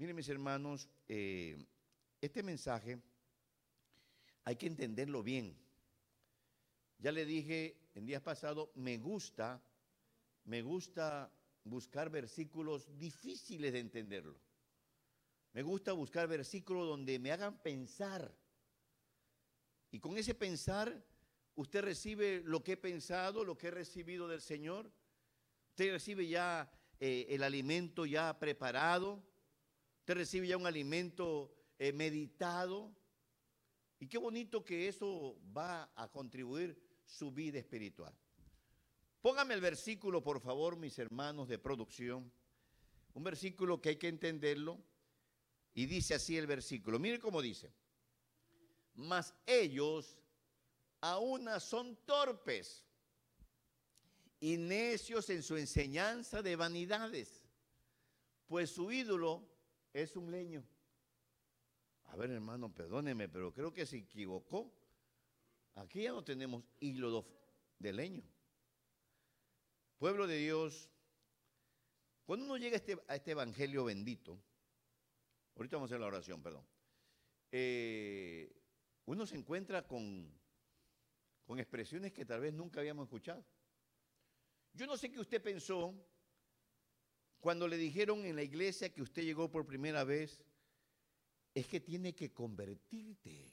Miren mis hermanos, eh, este mensaje hay que entenderlo bien. Ya le dije en días pasados, me gusta, me gusta buscar versículos difíciles de entenderlo. Me gusta buscar versículos donde me hagan pensar. Y con ese pensar, usted recibe lo que he pensado, lo que he recibido del Señor. Usted recibe ya eh, el alimento ya preparado. Recibe ya un alimento eh, meditado. Y qué bonito que eso va a contribuir su vida espiritual. Póngame el versículo, por favor, mis hermanos de producción. Un versículo que hay que entenderlo. Y dice así el versículo. Mire cómo dice. Mas ellos aún son torpes y necios en su enseñanza de vanidades, pues su ídolo es un leño. A ver, hermano, perdóneme, pero creo que se equivocó. Aquí ya no tenemos hilo de leño. Pueblo de Dios, cuando uno llega a este, este evangelio bendito, ahorita vamos a hacer la oración, perdón, eh, uno se encuentra con, con expresiones que tal vez nunca habíamos escuchado. Yo no sé qué usted pensó cuando le dijeron en la iglesia que usted llegó por primera vez, es que tiene que convertirte.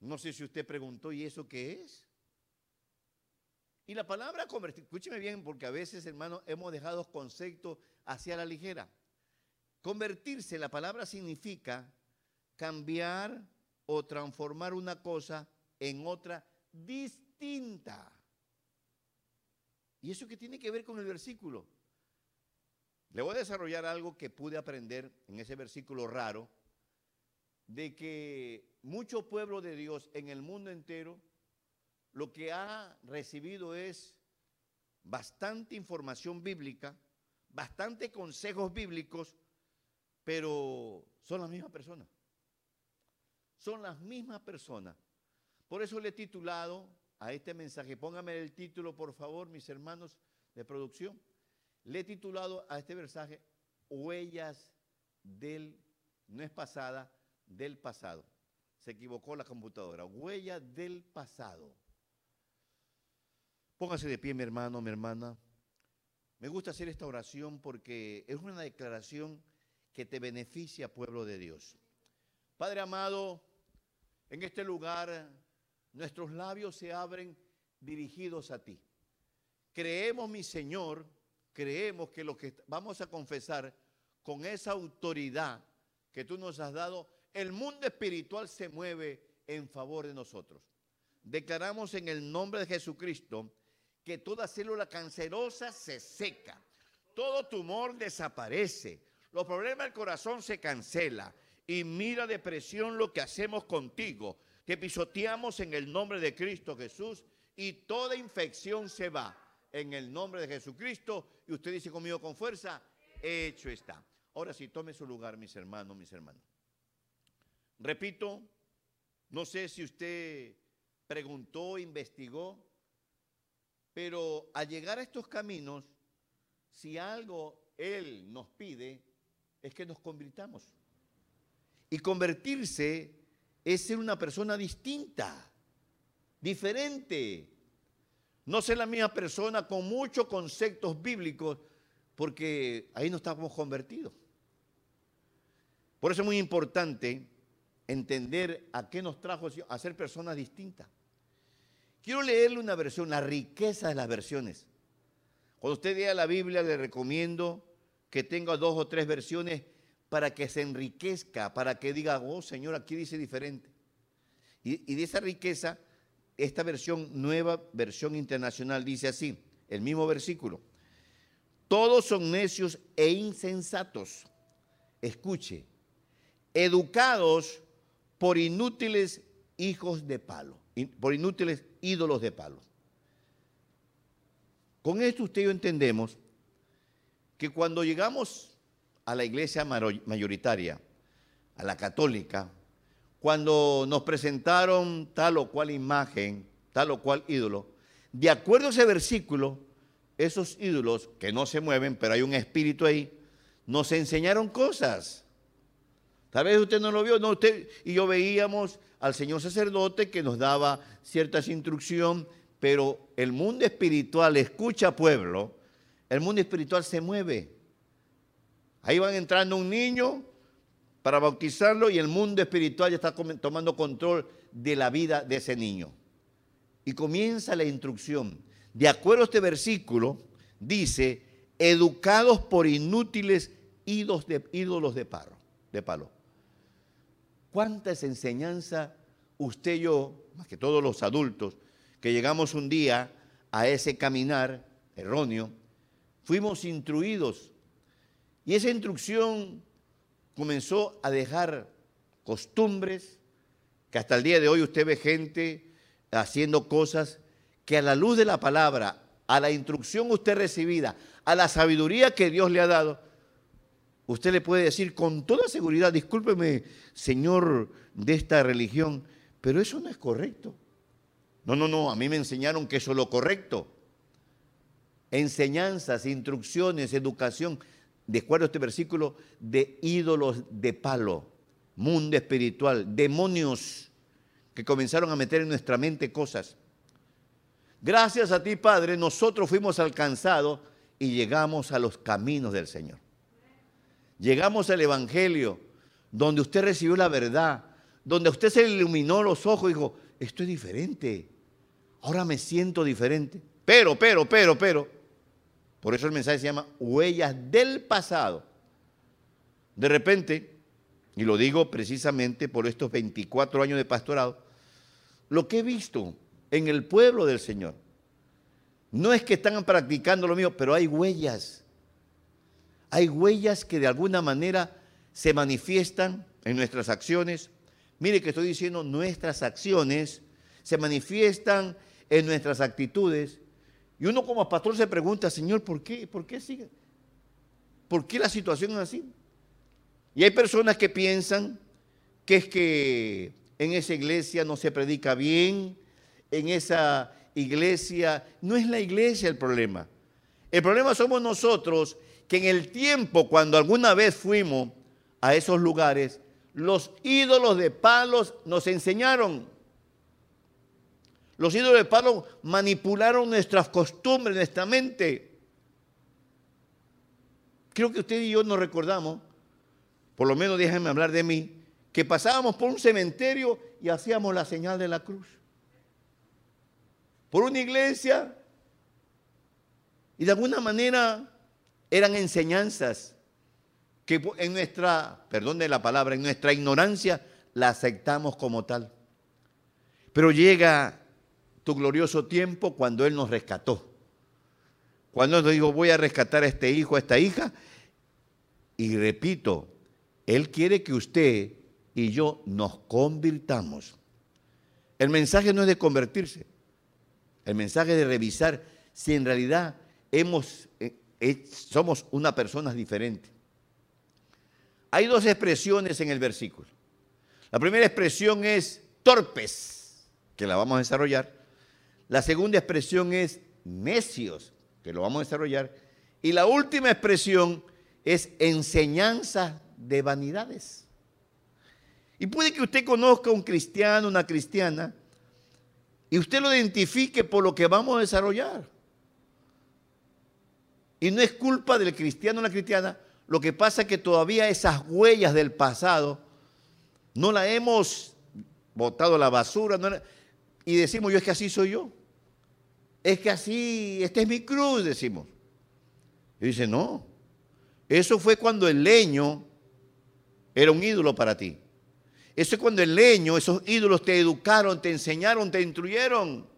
No sé si usted preguntó, ¿y eso qué es? Y la palabra convertir, escúcheme bien, porque a veces, hermano, hemos dejado conceptos hacia la ligera. Convertirse, la palabra significa cambiar o transformar una cosa en otra distinta. ¿Y eso qué tiene que ver con el versículo? Le voy a desarrollar algo que pude aprender en ese versículo raro, de que mucho pueblo de Dios en el mundo entero lo que ha recibido es bastante información bíblica, bastante consejos bíblicos, pero son las mismas personas. Son las mismas personas. Por eso le he titulado a este mensaje, póngame el título por favor, mis hermanos de producción. Le he titulado a este mensaje Huellas del, no es pasada, del pasado. Se equivocó la computadora. Huellas del pasado. Póngase de pie, mi hermano, mi hermana. Me gusta hacer esta oración porque es una declaración que te beneficia, pueblo de Dios. Padre amado, en este lugar nuestros labios se abren dirigidos a ti. Creemos, mi Señor, creemos que lo que vamos a confesar con esa autoridad que tú nos has dado, el mundo espiritual se mueve en favor de nosotros. Declaramos en el nombre de Jesucristo que toda célula cancerosa se seca, todo tumor desaparece, los problemas del corazón se cancela y mira depresión lo que hacemos contigo que pisoteamos en el nombre de Cristo Jesús y toda infección se va en el nombre de Jesucristo. Y usted dice conmigo con fuerza, hecho está. Ahora sí, tome su lugar, mis hermanos, mis hermanos. Repito, no sé si usted preguntó, investigó, pero al llegar a estos caminos, si algo Él nos pide, es que nos convirtamos. Y convertirse es ser una persona distinta, diferente. No ser la misma persona con muchos conceptos bíblicos, porque ahí no estamos convertidos. Por eso es muy importante entender a qué nos trajo a ser personas distintas. Quiero leerle una versión, la riqueza de las versiones. Cuando usted lea la Biblia, le recomiendo que tenga dos o tres versiones para que se enriquezca, para que diga, oh Señor, aquí dice diferente. Y, de esa riqueza, esta versión, nueva versión internacional, dice así, el mismo versículo. Todos son necios e insensatos. Escuche, educados por inútiles hijos de palo, por inútiles ídolos de palo. Con esto usted y yo entendemos que cuando llegamos a la iglesia mayoritaria, a la católica, cuando nos presentaron tal o cual imagen, tal o cual ídolo, de acuerdo a ese versículo, esos ídolos que no se mueven, pero hay un espíritu ahí, nos enseñaron cosas. Tal vez usted no lo vio, no, usted y yo veíamos al señor sacerdote que nos daba ciertas instrucciones, pero el mundo espiritual escucha pueblo, el mundo espiritual se mueve. Ahí van entrando un niño para bautizarlo y el mundo espiritual ya está tomando control de la vida de ese niño. Y comienza la instrucción. De acuerdo a este versículo, dice, educados por inútiles ídolos de, ídolos de, palo, de palo. ¿Cuántas enseñanzas usted y yo, más que todos los adultos, que llegamos un día a ese caminar erróneo, fuimos instruidos? Y esa instrucción comenzó a dejar costumbres que hasta el día de hoy usted ve gente haciendo cosas que a la luz de la palabra, a la instrucción usted recibida, a la sabiduría que Dios le ha dado, usted le puede decir con toda seguridad, discúlpeme, Señor de esta religión, pero eso no es correcto. No, no, no, a mí me enseñaron que eso es lo correcto. Enseñanzas, instrucciones, educación de acuerdo a este versículo, de ídolos de palo, mundo espiritual, demonios que comenzaron a meter en nuestra mente cosas. Gracias a ti, Padre, nosotros fuimos alcanzados y llegamos a los caminos del Señor. Llegamos al Evangelio, donde usted recibió la verdad, donde usted se iluminó los ojos y dijo, esto es diferente, ahora me siento diferente. Pero, pero, pero, pero, por eso el mensaje se llama huellas del pasado. De repente, y lo digo precisamente por estos 24 años de pastorado, lo que he visto en el pueblo del Señor, no es que están practicando lo mío, pero hay huellas. Hay huellas que de alguna manera se manifiestan en nuestras acciones. Mire que estoy diciendo nuestras acciones se manifiestan en nuestras actitudes y uno como pastor se pregunta, Señor, ¿por qué? ¿Por qué sigue? ¿Por qué la situación es así? Y hay personas que piensan que es que en esa iglesia no se predica bien, en esa iglesia, no es la iglesia el problema. El problema somos nosotros que en el tiempo cuando alguna vez fuimos a esos lugares, los ídolos de palos nos enseñaron los ídolos de palo manipularon nuestras costumbres, nuestra mente. Creo que usted y yo nos recordamos, por lo menos déjenme hablar de mí, que pasábamos por un cementerio y hacíamos la señal de la cruz. Por una iglesia y de alguna manera eran enseñanzas que en nuestra, perdón de la palabra, en nuestra ignorancia la aceptamos como tal. Pero llega tu glorioso tiempo cuando Él nos rescató. Cuando nos dijo, voy a rescatar a este hijo, a esta hija. Y repito, Él quiere que usted y yo nos convirtamos. El mensaje no es de convertirse. El mensaje es de revisar si en realidad hemos, eh, eh, somos una persona diferente. Hay dos expresiones en el versículo. La primera expresión es torpes, que la vamos a desarrollar. La segunda expresión es necios, que lo vamos a desarrollar. Y la última expresión es enseñanza de vanidades. Y puede que usted conozca a un cristiano, una cristiana, y usted lo identifique por lo que vamos a desarrollar. Y no es culpa del cristiano o la cristiana, lo que pasa es que todavía esas huellas del pasado no las hemos botado a la basura y decimos, yo es que así soy yo es que así, esta es mi cruz, decimos. Y dice, no, eso fue cuando el leño era un ídolo para ti. Eso es cuando el leño, esos ídolos te educaron, te enseñaron, te instruyeron.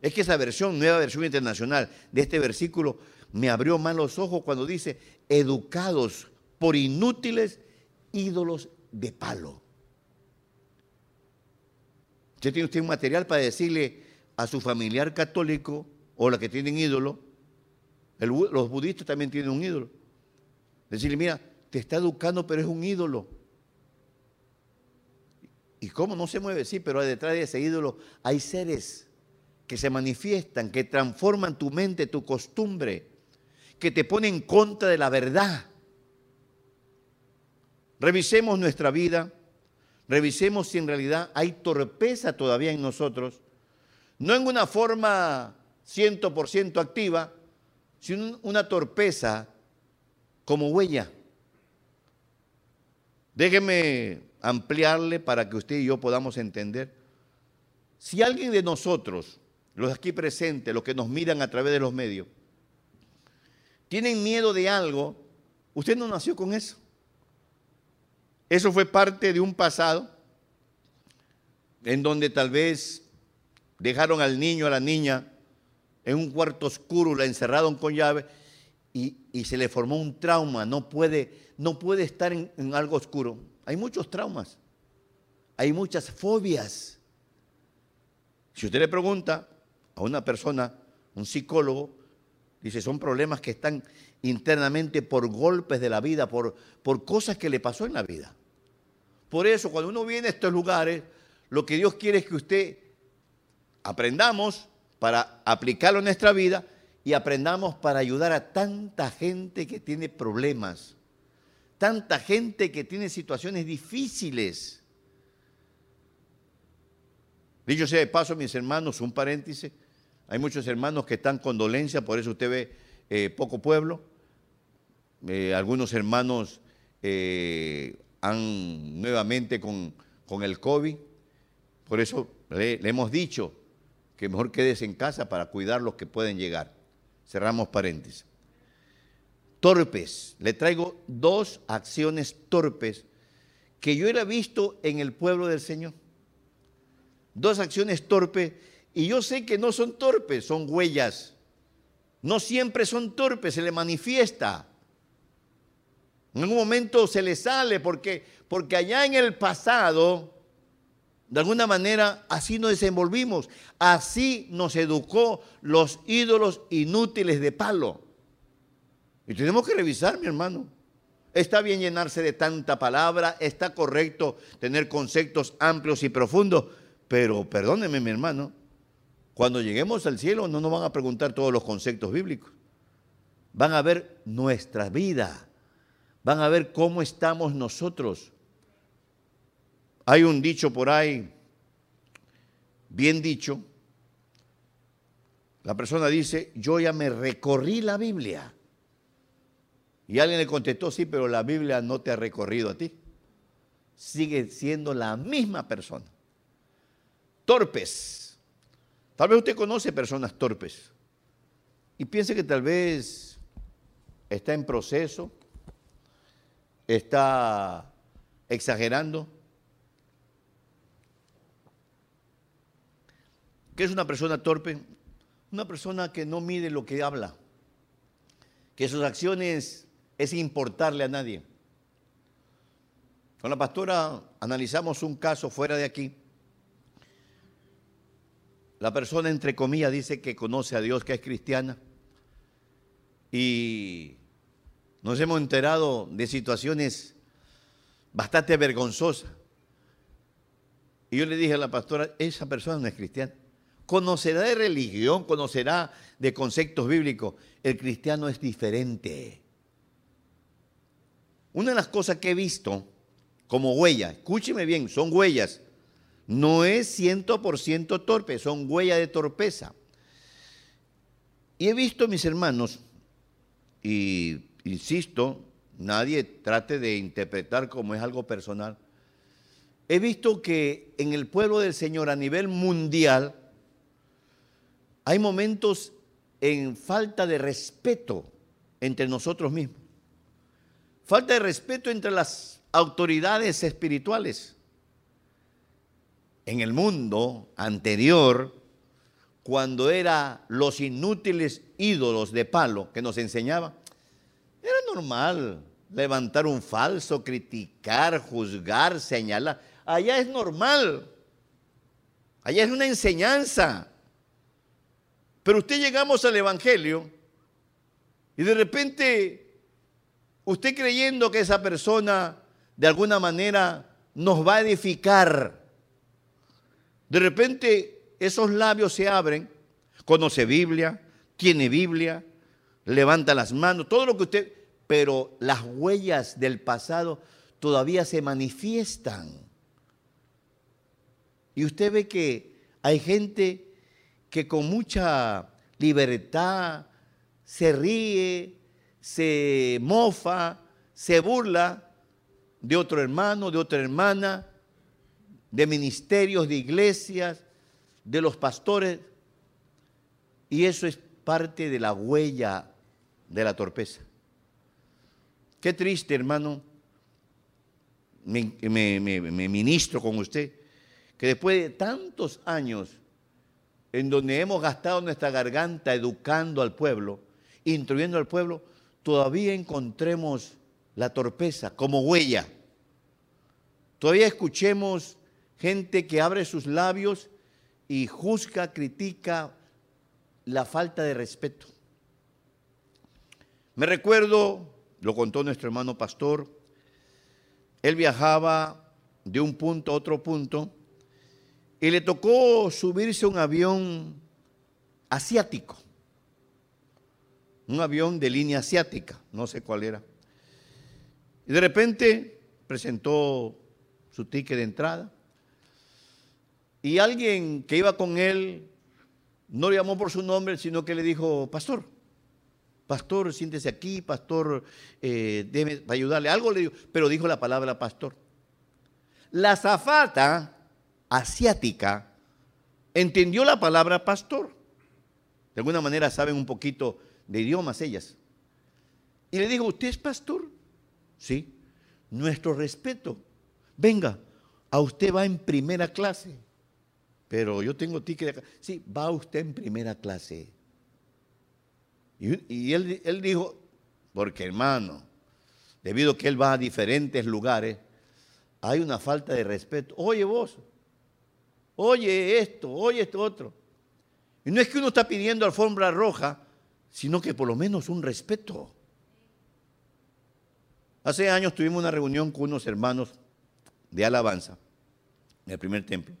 Es que esa versión, nueva versión internacional de este versículo, me abrió más los ojos cuando dice, educados por inútiles ídolos de palo. Usted tiene usted un material para decirle, a su familiar católico o la que tienen ídolo, los budistas también tienen un ídolo. Decirle, mira, te está educando, pero es un ídolo. ¿Y cómo no se mueve? Sí, pero detrás de ese ídolo hay seres que se manifiestan, que transforman tu mente, tu costumbre, que te pone en contra de la verdad. Revisemos nuestra vida, revisemos si en realidad hay torpeza todavía en nosotros, no en una forma 100% activa, sino una torpeza como huella. Déjeme ampliarle para que usted y yo podamos entender. Si alguien de nosotros, los aquí presentes, los que nos miran a través de los medios, tienen miedo de algo, usted no nació con eso. Eso fue parte de un pasado en donde tal vez dejaron al niño, a la niña, en un cuarto oscuro, la encerraron con llave y, se le formó un trauma. No puede, no puede estar en, algo oscuro. Hay muchos traumas, hay muchas fobias. Si usted le pregunta a una persona, un psicólogo, dice, son problemas que están internamente por golpes de la vida, por, por cosas que le pasó en la vida. Por eso, cuando uno viene a estos lugares, lo que Dios quiere es que usted aprendamos para aplicarlo en nuestra vida y aprendamos para ayudar a tanta gente que tiene problemas, tanta gente que tiene situaciones difíciles. Dicho sea de paso, mis hermanos, un paréntesis, hay muchos hermanos que están con dolencia, por eso usted ve eh, poco pueblo. Eh, algunos hermanos eh, han nuevamente con, el COVID, por eso le hemos dicho, que mejor quedes en casa para cuidar los que pueden llegar. Cerramos paréntesis. Torpes. Le traigo dos acciones torpes que yo era visto en el pueblo del Señor. Dos acciones torpes y yo sé que no son torpes, son huellas. No siempre son torpes, se le manifiesta. En un momento se le sale porque, porque allá en el pasado de alguna manera, así nos desenvolvimos, así nos educó los ídolos inútiles de palo. Y tenemos que revisar, mi hermano. Está bien llenarse de tanta palabra, está correcto tener conceptos amplios y profundos, pero perdóneme, mi hermano, cuando lleguemos al cielo no nos van a preguntar todos los conceptos bíblicos. Van a ver nuestra vida, van a ver cómo estamos nosotros. Hay un dicho por ahí, bien dicho. La persona dice, yo ya me recorrí la Biblia. Y alguien le contestó, sí, pero la Biblia no te ha recorrido a ti. Sigue siendo la misma persona. Torpes. Tal vez usted conoce personas torpes. Y piense que tal vez está en proceso, está exagerando. ¿Qué es una persona torpe? Una persona que no mide lo que habla, que sus acciones es importarle a nadie. Con la pastora analizamos un caso fuera de aquí. La persona, entre comillas, dice que conoce a Dios, que es cristiana. Y nos hemos enterado de situaciones bastante vergonzosas. Y yo le dije a la pastora, esa persona no es cristiana conocerá de religión, conocerá de conceptos bíblicos. El cristiano es diferente. Una de las cosas que he visto como huella, escúcheme bien, son huellas, no es 100% torpe, son huellas de torpeza. Y he visto, mis hermanos, y insisto, nadie trate de interpretar como es algo personal, he visto que en el pueblo del Señor a nivel mundial, hay momentos en falta de respeto entre nosotros mismos. Falta de respeto entre las autoridades espirituales. En el mundo anterior, cuando eran los inútiles ídolos de palo que nos enseñaba, era normal levantar un falso, criticar, juzgar, señalar. Allá es normal. Allá es una enseñanza. Pero usted llegamos al Evangelio y de repente usted creyendo que esa persona de alguna manera nos va a edificar, de repente esos labios se abren, conoce Biblia, tiene Biblia, levanta las manos, todo lo que usted, pero las huellas del pasado todavía se manifiestan. Y usted ve que hay gente que con mucha libertad se ríe, se mofa, se burla de otro hermano, de otra hermana, de ministerios, de iglesias, de los pastores. Y eso es parte de la huella de la torpeza. Qué triste, hermano, me, ministro con usted, que después de tantos años en donde hemos gastado nuestra garganta educando al pueblo, instruyendo al pueblo, todavía encontremos la torpeza como huella. Todavía escuchemos gente que abre sus labios y juzga, critica la falta de respeto. Me recuerdo, lo contó nuestro hermano pastor, él viajaba de un punto a otro punto y le tocó subirse a un avión asiático, un avión de línea asiática, no sé cuál era. Y de repente presentó su ticket de entrada y alguien que iba con él no le llamó por su nombre, sino que le dijo, pastor, pastor, siéntese aquí, pastor, eh, déjeme ayudarle. Algo le dijo, pero dijo la palabra pastor. La zafata asiática entendió la palabra pastor. De alguna manera saben un poquito de idiomas ellas. Y le dijo, ¿usted es pastor? Sí. Nuestro respeto. Venga, a usted va en primera clase. Pero yo tengo ticket de Sí, va usted en primera clase. Y, él dijo, porque hermano, debido a que él va a diferentes lugares, hay una falta de respeto. Oye vos, oye esto, oye esto otro. Y no es que uno está pidiendo alfombra roja, sino que por lo menos un respeto. Hace años tuvimos una reunión con unos hermanos de alabanza en el primer templo.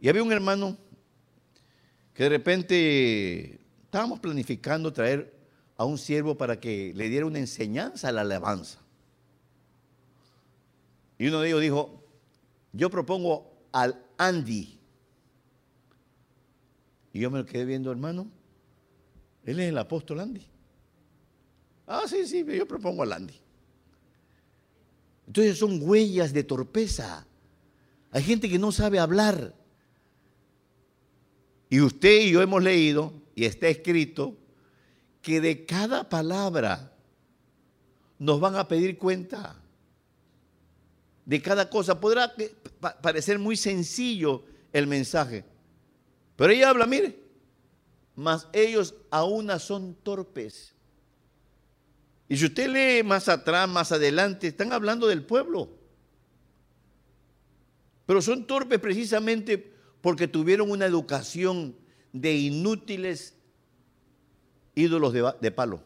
Y había un hermano que de repente estábamos planificando traer a un siervo para que le diera una enseñanza a la alabanza. Y uno de ellos dijo, yo propongo al Andy. Y yo me lo quedé viendo, hermano. Él es el apóstol Andy. Ah, sí, sí, yo propongo al Andy. Entonces son huellas de torpeza. Hay gente que no sabe hablar. Y usted y yo hemos leído, y está escrito, que de cada palabra nos van a pedir cuenta. De cada cosa. Podrá parecer muy sencillo el mensaje. Pero ella habla, mire, mas ellos aún son torpes. Y si usted lee más atrás, más adelante, están hablando del pueblo. Pero son torpes precisamente porque tuvieron una educación de inútiles ídolos de, palo.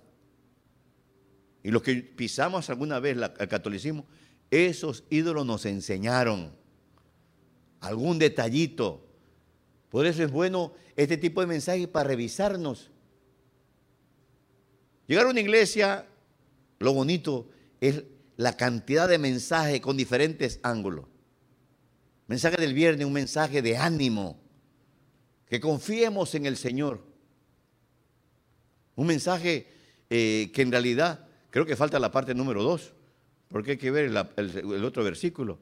Y los que pisamos alguna vez el catolicismo, esos ídolos nos enseñaron algún detallito. Por eso es bueno este tipo de mensajes para revisarnos. Llegar a una iglesia, lo bonito es la cantidad de mensajes con diferentes ángulos. Mensaje del viernes, un mensaje de ánimo, que confiemos en el Señor. Un mensaje eh, que en realidad, creo que falta la parte número dos, porque hay que ver el, otro versículo.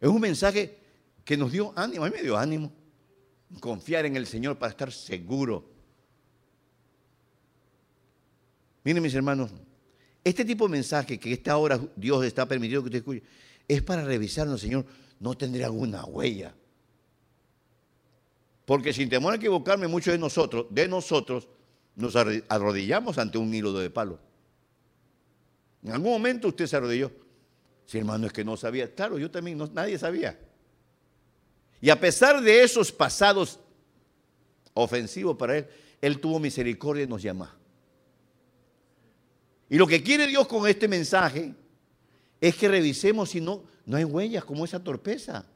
Es un mensaje que nos dio ánimo, a mí me dio ánimo, confiar en el Señor para estar seguro. Miren mis hermanos, este tipo de mensaje que esta hora Dios está permitiendo que usted escuche, es para revisarnos, Señor, no tendré alguna huella. Porque sin temor a equivocarme, muchos de nosotros, de nosotros, nos arrodillamos ante un hilo de palo. En algún momento usted se arrodilló. Si hermano es que no sabía, claro, yo también, nadie sabía. Y a pesar de esos pasados ofensivos para él, él tuvo misericordia y nos llama. Y lo que quiere Dios con este mensaje es que revisemos si no, no hay huellas como esa torpeza,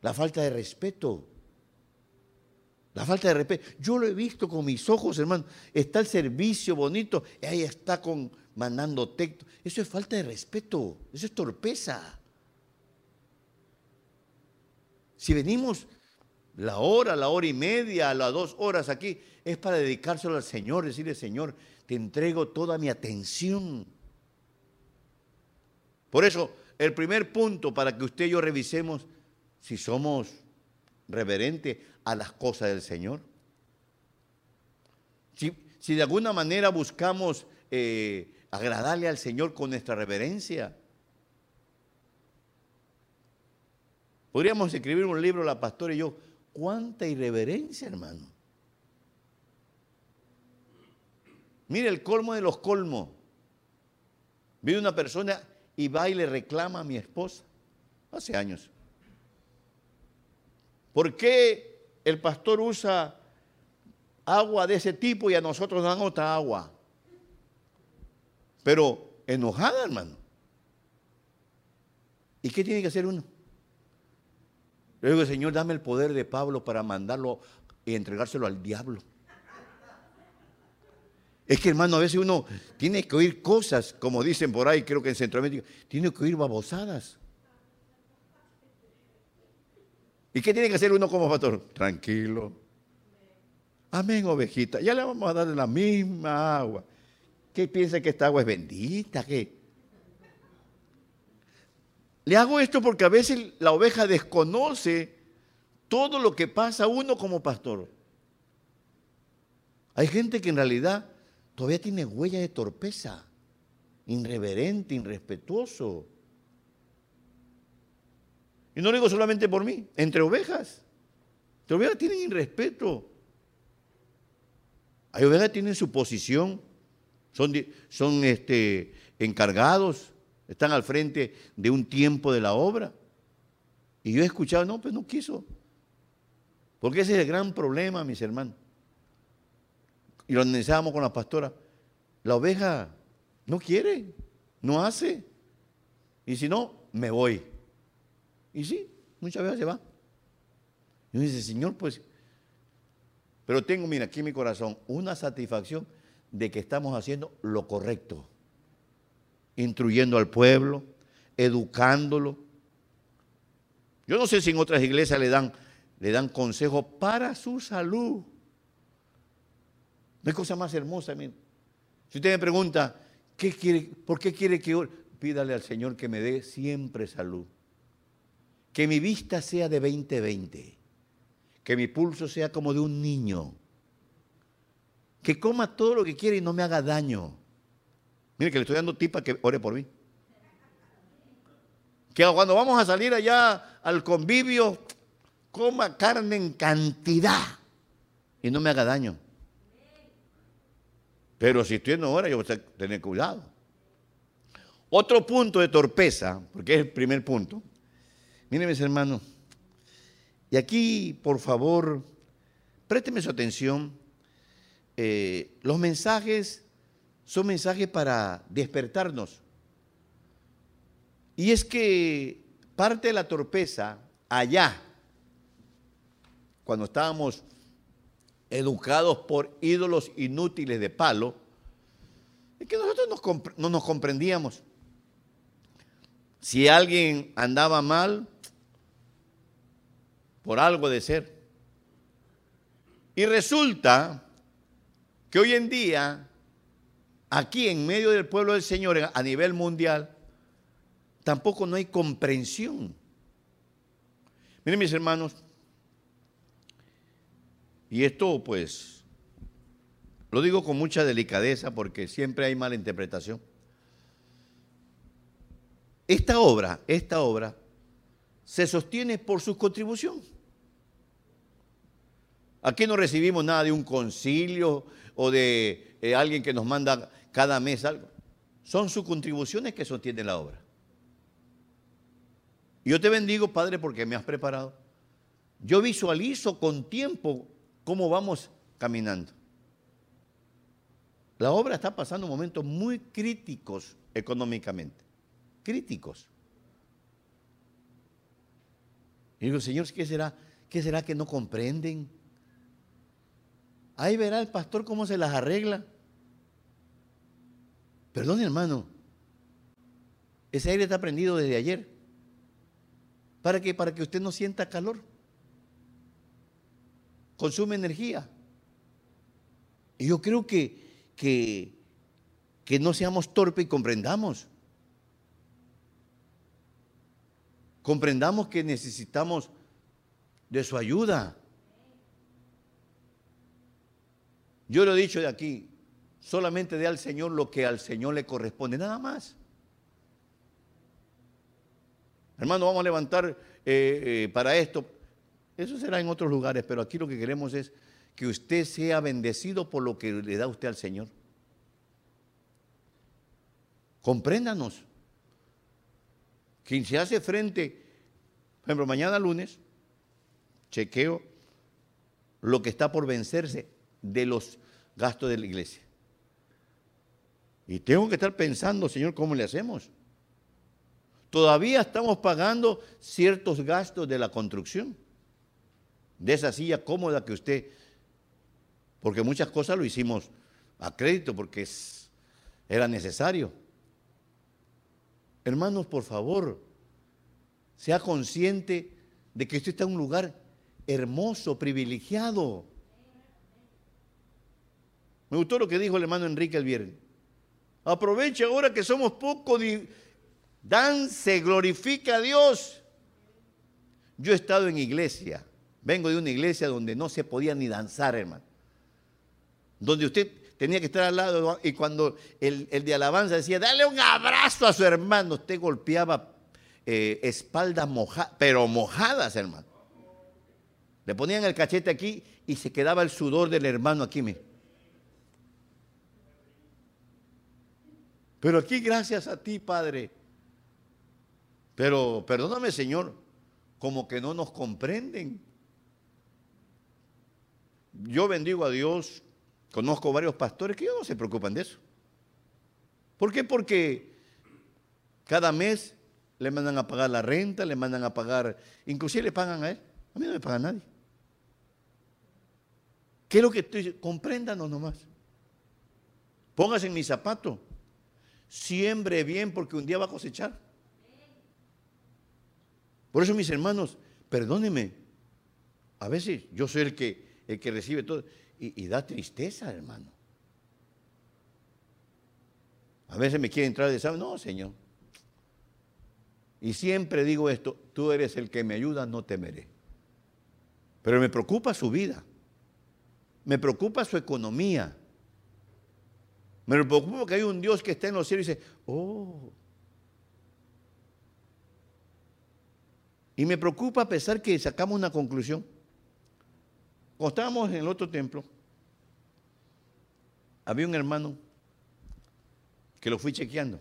la falta de respeto. La falta de respeto. Yo lo he visto con mis ojos, hermano. Está el servicio bonito, y ahí está con mandando texto. Eso es falta de respeto, eso es torpeza. Si venimos la hora, la hora y media, las dos horas aquí, es para dedicárselo al Señor, decirle, Señor, te entrego toda mi atención. Por eso, el primer punto para que usted y yo revisemos si somos reverentes a las cosas del Señor. Si, de alguna manera buscamos eh, agradarle al Señor con nuestra reverencia. Podríamos escribir un libro, la pastora y yo, cuánta irreverencia, hermano. Mire el colmo de los colmos. Viene una persona y va y le reclama a mi esposa, hace años. ¿Por qué el pastor usa agua de ese tipo y a nosotros dan otra agua? Pero enojada, hermano. ¿Y qué tiene que hacer uno? Le digo, Señor, dame el poder de Pablo para mandarlo y entregárselo al diablo. Es que, hermano, a veces uno tiene que oír cosas, como dicen por ahí, creo que en Centroamérica, tiene que oír babosadas. ¿Y qué tiene que hacer uno como pastor? Tranquilo. Amén, ovejita. Ya le vamos a dar la misma agua. ¿Qué piensa que esta agua es bendita? ¿Qué? Le hago esto porque a veces la oveja desconoce todo lo que pasa uno como pastor. Hay gente que en realidad todavía tiene huella de torpeza, irreverente, irrespetuoso. Y no lo digo solamente por mí, entre ovejas. Entre ovejas tienen irrespeto. Hay ovejas que tienen su posición, son, son este, encargados, están al frente de un tiempo de la obra. Y yo he escuchado, no, pues no quiso. Porque ese es el gran problema, mis hermanos. Y lo analizábamos con la pastora. La oveja no quiere, no hace. Y si no, me voy. Y sí, muchas veces se va. Y uno dice, Señor, pues, pero tengo, mira, aquí en mi corazón, una satisfacción de que estamos haciendo lo correcto, instruyendo al pueblo, educándolo. Yo no sé si en otras iglesias le dan, le dan consejos para su salud. No hay cosa más hermosa. Mire. Si usted me pregunta, ¿qué quiere, ¿por qué quiere que Pídale al Señor que me dé siempre salud. Que mi vista sea de 20-20. Que mi pulso sea como de un niño que coma todo lo que quiere y no me haga daño. Mire que le estoy dando tipa que ore por mí. Que cuando vamos a salir allá al convivio, coma carne en cantidad y no me haga daño. Pero si estoy en hora, yo voy a tener cuidado. Otro punto de torpeza, porque es el primer punto. Miren mis hermanos, y aquí, por favor, présteme su atención eh, los mensajes son mensajes para despertarnos. Y es que parte de la torpeza allá, cuando estábamos educados por ídolos inútiles de palo, es que nosotros no nos comprendíamos. Si alguien andaba mal, por algo de ser. Y resulta que hoy en día, aquí en medio del pueblo del Señor, a nivel mundial, tampoco no hay comprensión. Miren mis hermanos, y esto pues lo digo con mucha delicadeza porque siempre hay mala interpretación. Esta obra, esta obra, se sostiene por su contribución. Aquí no recibimos nada de un concilio, o de eh, alguien que nos manda cada mes algo. Son sus contribuciones que sostienen la obra. Yo te bendigo, Padre, porque me has preparado. Yo visualizo con tiempo cómo vamos caminando. La obra está pasando momentos muy críticos económicamente. Críticos. Y digo, Señor, ¿qué será? ¿Qué será que no comprenden? Ahí verá el pastor cómo se las arregla. Perdón, hermano. Ese aire está prendido desde ayer. ¿Para qué? Para que usted no sienta calor. Consume energía. Y yo creo que, que, que no seamos torpes y comprendamos. Comprendamos que necesitamos de su ayuda. Yo lo he dicho de aquí, solamente dé al Señor lo que al Señor le corresponde, nada más. Hermano, vamos a levantar eh, eh, para esto. Eso será en otros lugares, pero aquí lo que queremos es que usted sea bendecido por lo que le da usted al Señor. Compréndanos. Quien se hace frente, por ejemplo, mañana lunes, chequeo lo que está por vencerse de los gastos de la iglesia. Y tengo que estar pensando, Señor, ¿cómo le hacemos? Todavía estamos pagando ciertos gastos de la construcción, de esa silla cómoda que usted, porque muchas cosas lo hicimos a crédito porque era necesario. Hermanos, por favor, sea consciente de que usted está en un lugar hermoso, privilegiado. Me gustó lo que dijo el hermano Enrique el viernes. Aproveche ahora que somos pocos, Dance, glorifica a Dios. Yo he estado en iglesia, vengo de una iglesia donde no se podía ni danzar, hermano. Donde usted tenía que estar al lado y cuando el, de alabanza decía, dale un abrazo a su hermano, usted golpeaba eh, espaldas mojadas, pero mojadas, hermano. Le ponían el cachete aquí y se quedaba el sudor del hermano aquí. Pero aquí gracias a ti, Padre, pero perdóname, Señor, como que no nos comprenden. Yo bendigo a Dios, conozco varios pastores que no se preocupan de eso. ¿Por qué? Porque cada mes le mandan a pagar la renta, le mandan a pagar, inclusive le pagan a él. A mí no me paga nadie. ¿Qué es lo que estoy? Compréndanos nomás. Póngase en mi zapato. Siembre bien porque un día va a cosechar. Por eso, mis hermanos, perdónenme. A veces yo soy el que, el que recibe todo. Y, da tristeza, hermano. A veces me quiere entrar de sabe, no, Señor. Y siempre digo esto, tú eres el que me ayuda, no temeré. Pero me preocupa su vida. Me preocupa su economía. Me preocupa que hay un Dios que está en los cielos y dice, oh, Y me preocupa a pesar que sacamos una conclusión. Cuando estábamos en el otro templo, había un hermano que lo fui chequeando.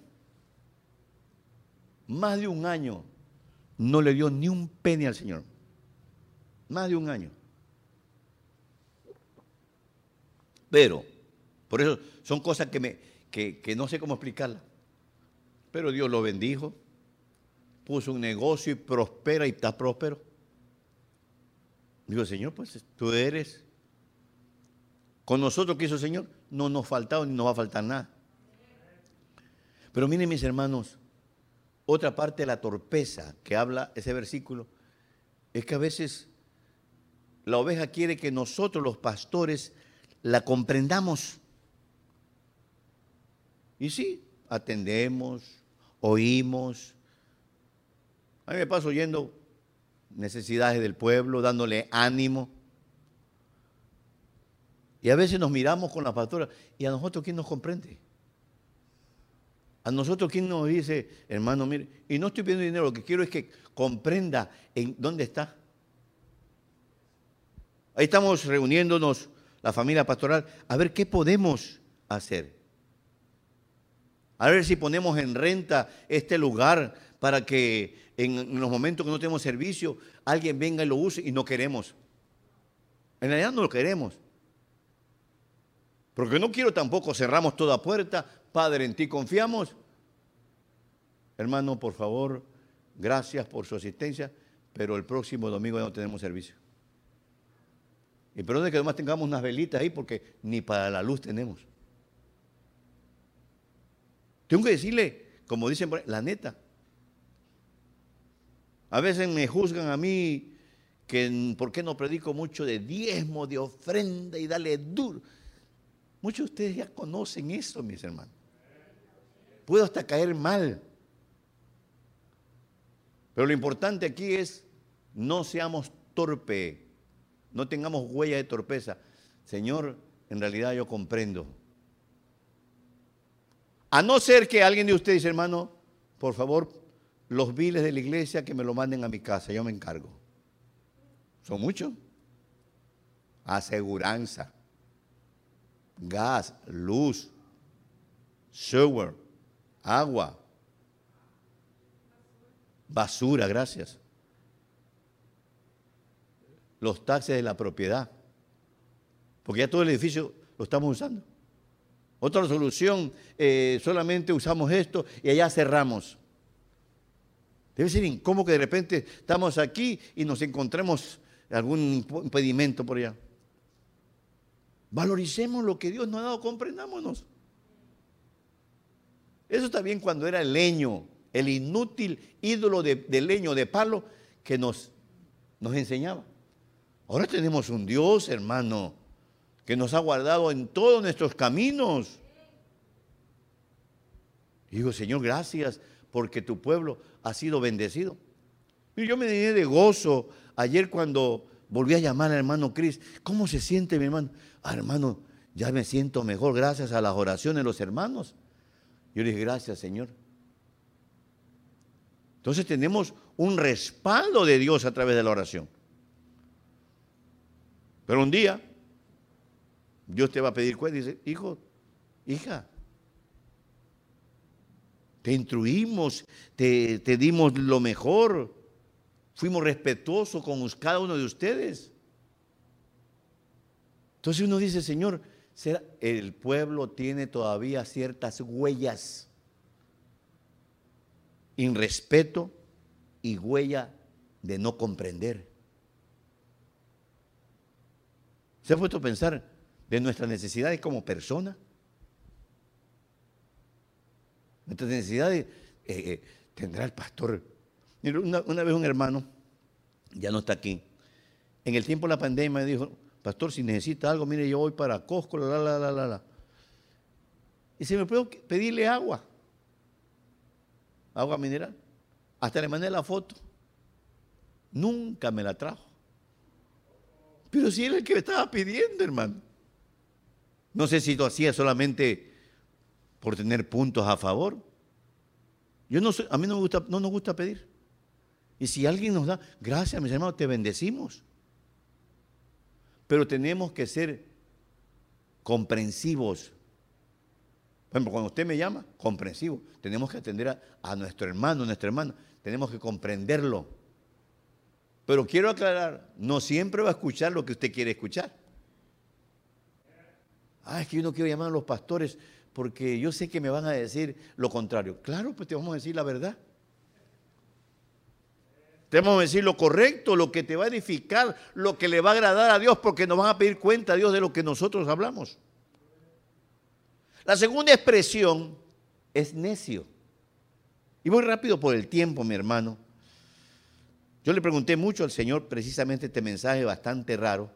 Más de un año no le dio ni un pene al Señor. Más de un año. Pero, por eso son cosas que, me, que, que no sé cómo explicarlas. Pero Dios lo bendijo puso un negocio y prospera y está próspero. Digo, Señor, pues tú eres. Con nosotros que hizo el Señor, no nos faltado ni nos va a faltar nada. Pero miren mis hermanos, otra parte de la torpeza que habla ese versículo es que a veces la oveja quiere que nosotros los pastores la comprendamos. Y sí, atendemos, oímos, a mí me paso oyendo necesidades del pueblo, dándole ánimo. Y a veces nos miramos con la pastora y a nosotros quién nos comprende. A nosotros quién nos dice, hermano, mire, y no estoy pidiendo dinero, lo que quiero es que comprenda en dónde está. Ahí estamos reuniéndonos, la familia pastoral, a ver qué podemos hacer. A ver si ponemos en renta este lugar para que en los momentos que no tenemos servicio, alguien venga y lo use y no queremos. En realidad no lo queremos. Porque no quiero tampoco cerramos toda puerta. Padre, en ti confiamos. Hermano, por favor, gracias por su asistencia, pero el próximo domingo ya no tenemos servicio. Y perdón que además tengamos unas velitas ahí porque ni para la luz tenemos. Tengo que decirle, como dicen, la neta. A veces me juzgan a mí que por qué no predico mucho de diezmo, de ofrenda y dale duro. Muchos de ustedes ya conocen eso, mis hermanos. Puedo hasta caer mal. Pero lo importante aquí es no seamos torpe, no tengamos huella de torpeza. Señor, en realidad yo comprendo. A no ser que alguien de ustedes, hermano, por favor, los biles de la iglesia que me lo manden a mi casa, yo me encargo. ¿Son muchos? Aseguranza, gas, luz, sewer, agua, basura, gracias. Los taxes de la propiedad. Porque ya todo el edificio lo estamos usando. Otra solución, eh, solamente usamos esto y allá cerramos. Debe ser incómodo que de repente estamos aquí y nos encontremos algún impedimento por allá. Valoricemos lo que Dios nos ha dado, comprendámonos. Eso bien cuando era el leño, el inútil ídolo de, leño, de palo, que nos, nos enseñaba. Ahora tenemos un Dios, hermano, que nos ha guardado en todos nuestros caminos. digo, Señor, gracias porque tu pueblo ha sido bendecido. Y yo me llené de gozo ayer cuando volví a llamar al hermano Cris. ¿Cómo se siente mi hermano? Ah, hermano, ya me siento mejor gracias a las oraciones de los hermanos. Yo le dije, gracias Señor. Entonces tenemos un respaldo de Dios a través de la oración. Pero un día, Dios te va a pedir cuenta dice, hijo, hija, te instruimos, te, te dimos lo mejor, fuimos respetuosos con cada uno de ustedes. Entonces uno dice, Señor, el pueblo tiene todavía ciertas huellas respeto y huella de no comprender. ¿Se ha puesto a pensar de nuestras necesidades como persona? Nuestras necesidades eh, eh, tendrá el pastor. Una, una, vez un hermano, ya no está aquí, en el tiempo de la pandemia dijo, pastor, si necesita algo, mire, yo voy para Costco, la, la, la, la, la. Y si me puedo pedirle agua agua mineral. Hasta le mandé la foto. Nunca me la trajo. Pero si es el que me estaba pidiendo, hermano. No sé si lo hacía solamente por tener puntos a favor. Yo no a mí no, me gusta, no nos gusta pedir. Y si alguien nos da, gracias, mis hermanos, te bendecimos. Pero tenemos que ser comprensivos por ejemplo, cuando usted me llama, comprensivo. Tenemos que atender a, nuestro hermano, a nuestra hermana. Tenemos que comprenderlo. Pero quiero aclarar, no siempre va a escuchar lo que usted quiere escuchar. Ah, es que yo no quiero llamar a los pastores porque yo sé que me van a decir lo contrario. Claro, pues te vamos a decir la verdad. Te vamos a decir lo correcto, lo que te va a edificar, lo que le va a agradar a Dios, porque nos van a pedir cuenta a Dios de lo que nosotros hablamos. La segunda expresión es necio. Y voy rápido por el tiempo, mi hermano. Yo le pregunté mucho al Señor precisamente este mensaje bastante raro.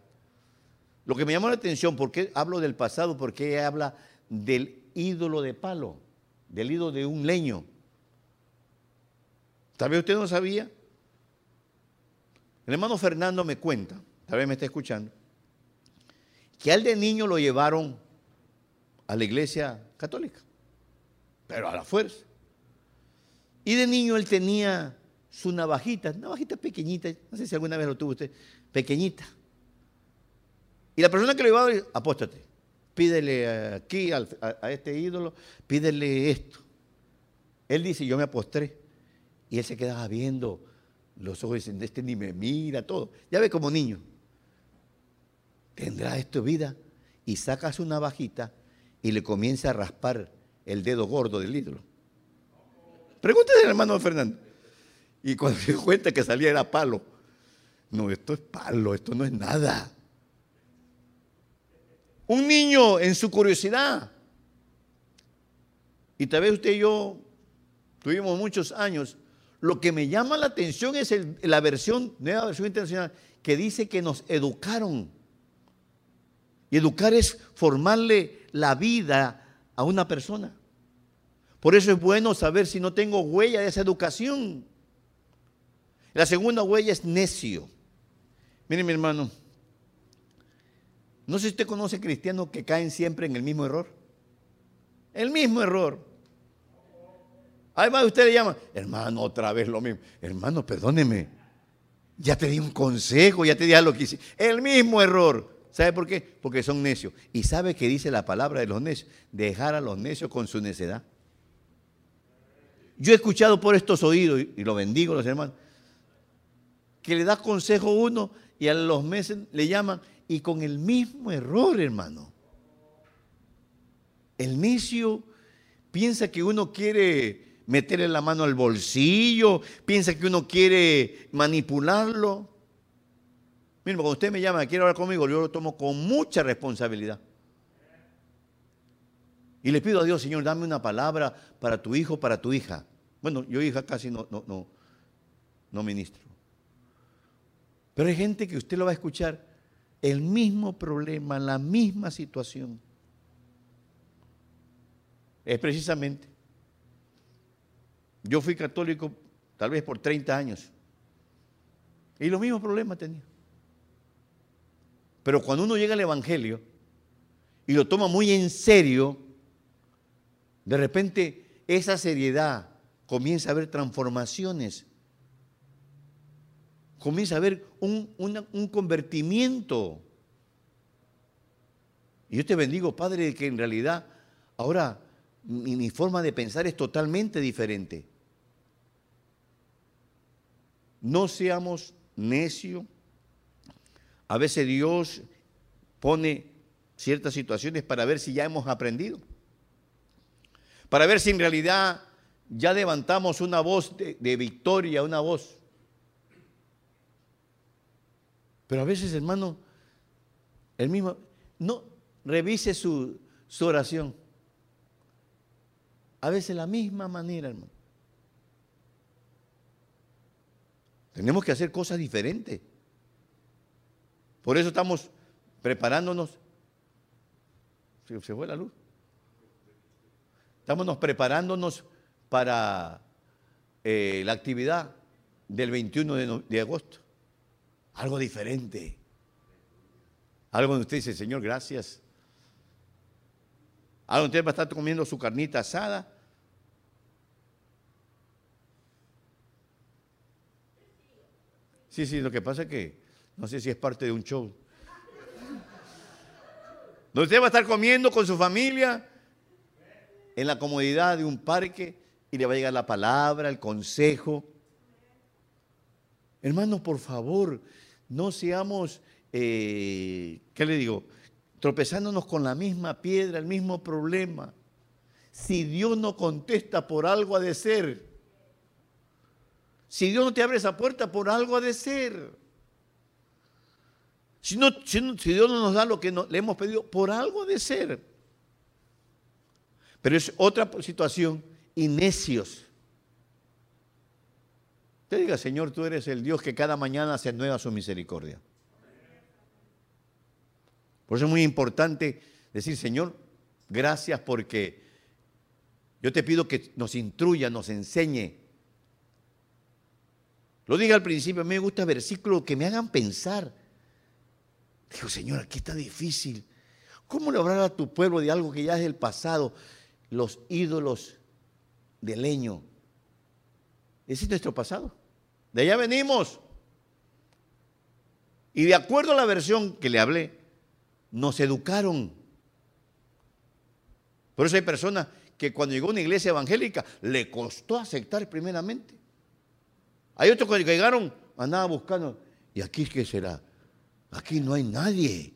Lo que me llamó la atención, ¿por qué hablo del pasado? Porque habla del ídolo de palo, del ídolo de un leño. Tal vez usted no sabía. El hermano Fernando me cuenta, tal vez me está escuchando, que al de niño lo llevaron a la iglesia católica, pero a la fuerza. Y de niño él tenía su navajita, navajita pequeñita, no sé si alguna vez lo tuvo usted, pequeñita. Y la persona que lo iba a decir, apóstate, pídele aquí a, este ídolo, pídele esto. Él dice, yo me apostré. Y él se quedaba viendo los ojos dicen, este ni me mira, todo. Ya ve como niño. ¿Tendrá esto vida? Y saca su navajita y le comienza a raspar el dedo gordo del ídolo. Pregúntale al hermano Fernando. Y cuando se dio cuenta que salía era palo. No, esto es palo, esto no es nada. Un niño en su curiosidad. Y tal vez usted y yo tuvimos muchos años. Lo que me llama la atención es la versión, nueva versión internacional, que dice que nos educaron. Y educar es formarle la vida a una persona. Por eso es bueno saber si no tengo huella de esa educación. La segunda huella es necio. Mire mi hermano, no sé si usted conoce cristianos que caen siempre en el mismo error. El mismo error. Además usted le llama, hermano, otra vez lo mismo. Hermano, perdóneme. Ya te di un consejo, ya te di algo que hice. El mismo error. ¿Sabe por qué? Porque son necios. ¿Y sabe qué dice la palabra de los necios? Dejar a los necios con su necedad. Yo he escuchado por estos oídos, y lo bendigo los hermanos, que le da consejo uno y a los meses le llaman y con el mismo error, hermano. El necio piensa que uno quiere meterle la mano al bolsillo, piensa que uno quiere manipularlo. Mira, cuando usted me llama, quiere hablar conmigo, yo lo tomo con mucha responsabilidad. Y le pido a Dios, Señor, dame una palabra para tu hijo, para tu hija. Bueno, yo hija casi no, no, no, no ministro. Pero hay gente que usted lo va a escuchar el mismo problema, la misma situación. Es precisamente. Yo fui católico tal vez por 30 años. Y los mismos problemas tenía. Pero cuando uno llega al Evangelio y lo toma muy en serio, de repente esa seriedad comienza a haber transformaciones. Comienza a haber un, un convertimiento. Y yo te bendigo, Padre, de que en realidad ahora mi, mi forma de pensar es totalmente diferente. No seamos necios a veces Dios pone ciertas situaciones para ver si ya hemos aprendido. Para ver si en realidad ya levantamos una voz de, victoria, una voz. Pero a veces, hermano, el mismo, no revise su, oración. A veces la misma manera, hermano. Tenemos que hacer cosas diferentes. Por eso estamos preparándonos. Se, fue la luz. Estamos preparándonos para eh, la actividad del 21 de, agosto. Algo diferente. Algo donde usted dice, Señor, gracias. Algo donde usted va a estar comiendo su carnita asada. Sí, sí, lo que pasa es que no sé si es parte de un show. Donde usted va a estar comiendo con su familia en la comodidad de un parque y le va a llegar la palabra, el consejo. Hermanos, por favor, no seamos, eh, ¿qué le digo? Tropezándonos con la misma piedra, el mismo problema. Si Dios no contesta por algo ha de ser. Si Dios no te abre esa puerta, por algo ha de ser. Si, Dios no nos da lo que le hemos pedido, por algo de ser. Pero es otra situación y necios. Te diga, Señor, tú eres el Dios que cada mañana se nueva su misericordia. Por eso es muy importante decir, Señor, gracias porque yo te pido que nos instruya, nos enseñe. Lo diga al principio, a mí me gusta versículos que me hagan pensar Dijo, Señor, aquí está difícil. ¿Cómo lograr a tu pueblo de algo que ya es del pasado? Los ídolos de leño. Ese es nuestro pasado. De allá venimos. Y de acuerdo a la versión que le hablé, nos educaron. Por eso hay personas que cuando llegó a una iglesia evangélica le costó aceptar primeramente. Hay otros que llegaron, andaban buscando, ¿y aquí qué será? Aquí no hay nadie.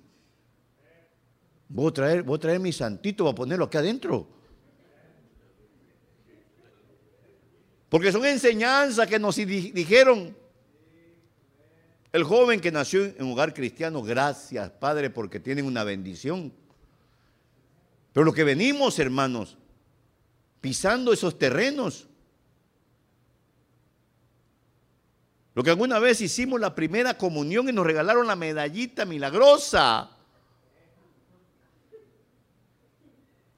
Voy a traer, voy a traer mi santito, voy a ponerlo aquí adentro. Porque son enseñanzas que nos dijeron. El joven que nació en un hogar cristiano, gracias Padre, porque tienen una bendición. Pero lo que venimos, hermanos, pisando esos terrenos. Lo que alguna vez hicimos la primera comunión y nos regalaron la medallita milagrosa.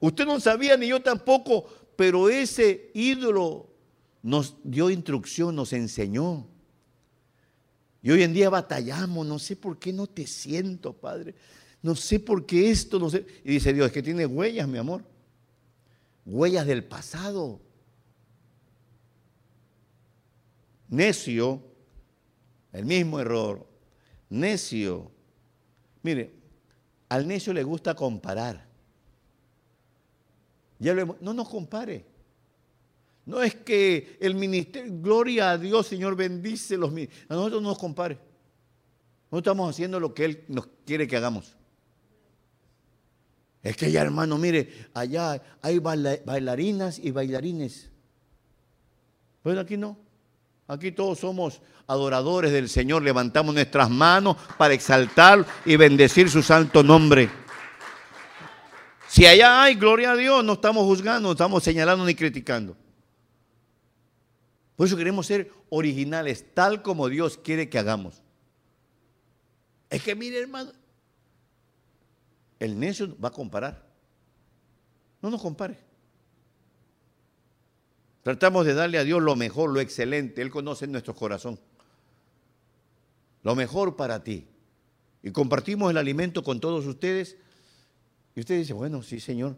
Usted no sabía ni yo tampoco, pero ese ídolo nos dio instrucción, nos enseñó. Y hoy en día batallamos, no sé por qué no te siento, Padre. No sé por qué esto, no sé. Y dice Dios, es que tiene huellas, mi amor. Huellas del pasado. Necio, el mismo error. Necio. Mire, al necio le gusta comparar. Ya no nos compare. No es que el ministerio, gloria a Dios, Señor, bendice los ministerios. A nosotros no nos compare. No estamos haciendo lo que Él nos quiere que hagamos. Es que ya, hermano, mire, allá hay bailarinas y bailarines. Pues aquí no. Aquí todos somos adoradores del Señor. Levantamos nuestras manos para exaltar y bendecir su santo nombre. Si allá hay, gloria a Dios, no estamos juzgando, no estamos señalando ni criticando. Por eso queremos ser originales, tal como Dios quiere que hagamos. Es que mire, hermano, el necio va a comparar. No nos compare. Tratamos de darle a Dios lo mejor, lo excelente. Él conoce nuestro corazón. Lo mejor para ti. Y compartimos el alimento con todos ustedes. Y usted dice, bueno, sí, Señor,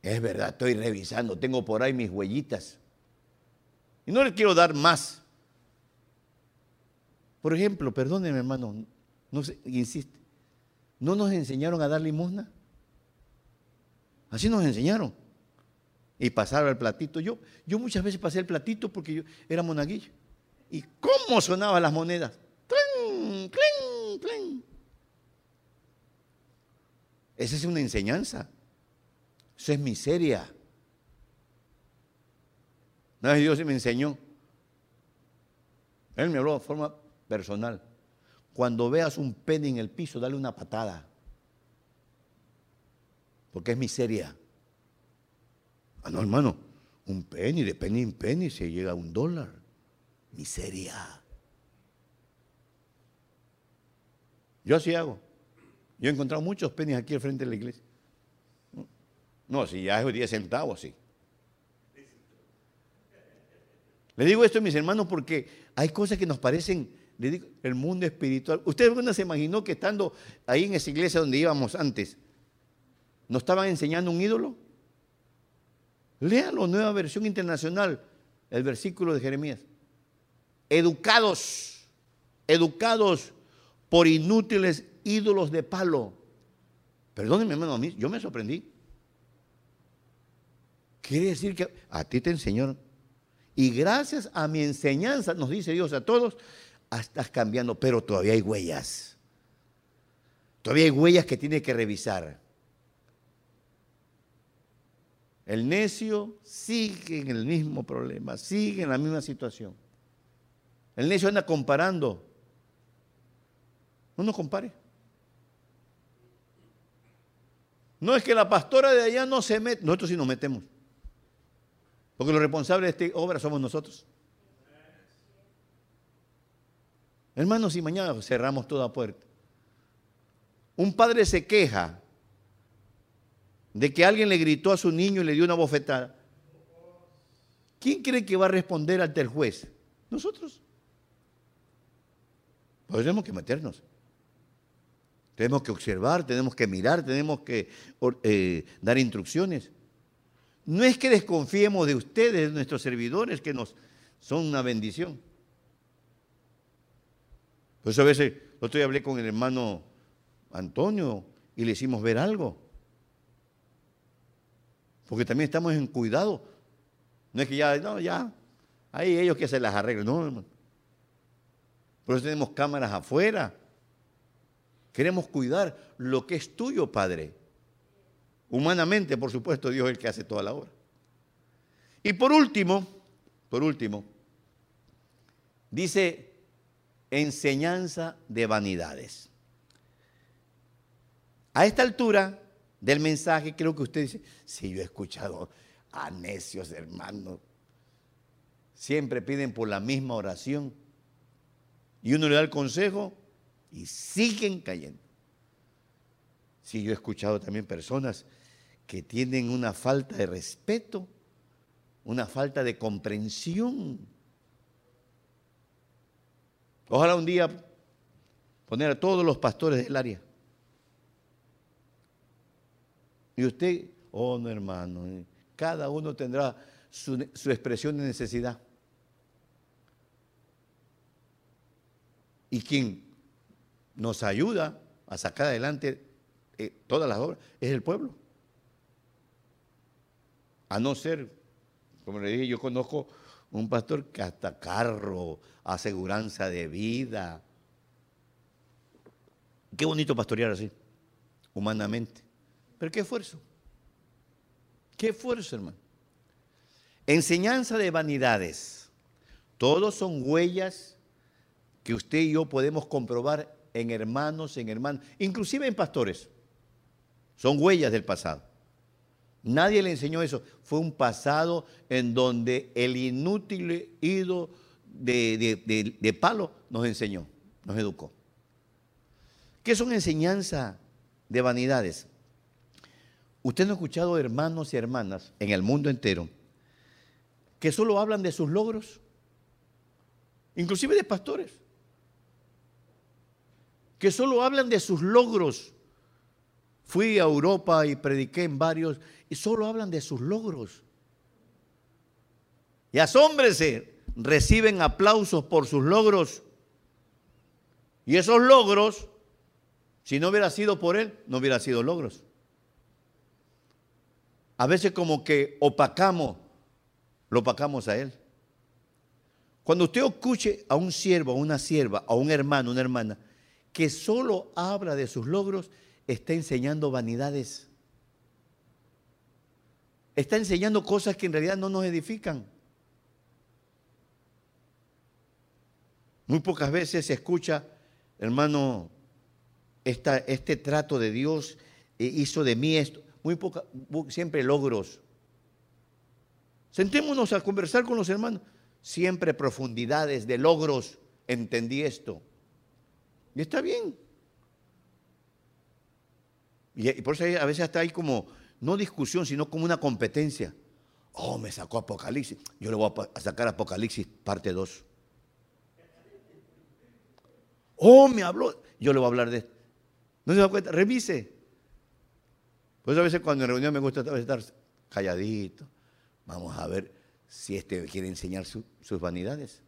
es verdad, estoy revisando, tengo por ahí mis huellitas. Y no le quiero dar más. Por ejemplo, perdóneme hermano, no sé, insiste, ¿no nos enseñaron a dar limosna? Así nos enseñaron. Y pasar el platito. Yo, yo muchas veces pasé el platito porque yo era monaguillo. ¿Y cómo sonaban las monedas? ¡Clen, clen, clen! Esa es una enseñanza. Eso es miseria. Una vez Dios me enseñó. Él me habló de forma personal. Cuando veas un penny en el piso, dale una patada. Porque es miseria. Ah, no, hermano. Un penny, de penny en penny se llega a un dólar. Miseria. Yo así hago. Yo he encontrado muchos pennies aquí al frente de la iglesia. No, si ya es 10 centavos, sí. Le digo esto, mis hermanos, porque hay cosas que nos parecen, le digo, el mundo espiritual. ¿Usted alguna se imaginó que estando ahí en esa iglesia donde íbamos antes, nos estaban enseñando un ídolo? Léalo, nueva versión internacional, el versículo de Jeremías. Educados, educados por inútiles ídolos de palo. Perdónenme, hermano, a mí, yo me sorprendí. Quiere decir que a ti te enseñó y gracias a mi enseñanza, nos dice Dios a todos, estás cambiando, pero todavía hay huellas. Todavía hay huellas que tiene que revisar. El necio sigue en el mismo problema, sigue en la misma situación. El necio anda comparando. No nos compare. No es que la pastora de allá no se mete, nosotros sí nos metemos. Porque los responsables de esta obra somos nosotros. Hermanos, si mañana cerramos toda puerta, un padre se queja de que alguien le gritó a su niño y le dio una bofetada. ¿Quién cree que va a responder ante el juez? Nosotros. Pues tenemos que meternos. Tenemos que observar, tenemos que mirar, tenemos que eh, dar instrucciones. No es que desconfiemos de ustedes, de nuestros servidores, que nos son una bendición. Por eso a veces, otro día hablé con el hermano Antonio y le hicimos ver algo. Porque también estamos en cuidado. No es que ya, no, ya, hay ellos que se las arreglen, no, hermano. Por eso tenemos cámaras afuera. Queremos cuidar lo que es tuyo, Padre. Humanamente, por supuesto, Dios es el que hace toda la obra. Y por último, por último, dice enseñanza de vanidades. A esta altura, del mensaje, creo que usted dice, sí, yo he escuchado a necios hermanos. Siempre piden por la misma oración. Y uno le da el consejo y siguen cayendo. Sí, yo he escuchado también personas que tienen una falta de respeto, una falta de comprensión. Ojalá un día poner a todos los pastores del área. Y usted, oh no hermano, cada uno tendrá su, su expresión de necesidad. Y quien nos ayuda a sacar adelante eh, todas las obras es el pueblo. A no ser, como le dije, yo conozco un pastor que hasta carro, aseguranza de vida. Qué bonito pastorear así, humanamente. Pero qué esfuerzo. Qué esfuerzo, hermano. Enseñanza de vanidades. Todos son huellas que usted y yo podemos comprobar en hermanos, en hermanos, inclusive en pastores. Son huellas del pasado. Nadie le enseñó eso. Fue un pasado en donde el inútil ido de, de, palo nos enseñó, nos educó. ¿Qué son enseñanza de vanidades? Usted no ha escuchado hermanos y hermanas en el mundo entero que solo hablan de sus logros, inclusive de pastores que solo hablan de sus logros. Fui a Europa y prediqué en varios y solo hablan de sus logros. Y asómbrese, reciben aplausos por sus logros. Y esos logros, si no hubiera sido por él, no hubiera sido logros. A veces como que opacamos, lo opacamos a él. Cuando usted escuche a un siervo, a una sierva, a un hermano, una hermana, que solo habla de sus logros, está enseñando vanidades. Está enseñando cosas que en realidad no nos edifican. Muy pocas veces se escucha, hermano, este trato de Dios eh, hizo de mí esto. Muy poca, siempre logros. Sentémonos a conversar con los hermanos. Siempre profundidades de logros. Entendí esto. Y está bien. Y, por eso a veces hasta hay como, no discusión, sino como una competencia. Oh, me sacó Apocalipsis. Yo le voy a sacar Apocalipsis parte 2. Oh, me habló. Yo le voy a hablar de esto. ¿No se da cuenta? Revise. Pues a veces cuando en reunión me gusta estar calladito. Vamos a ver si este quiere enseñar sus vanidades.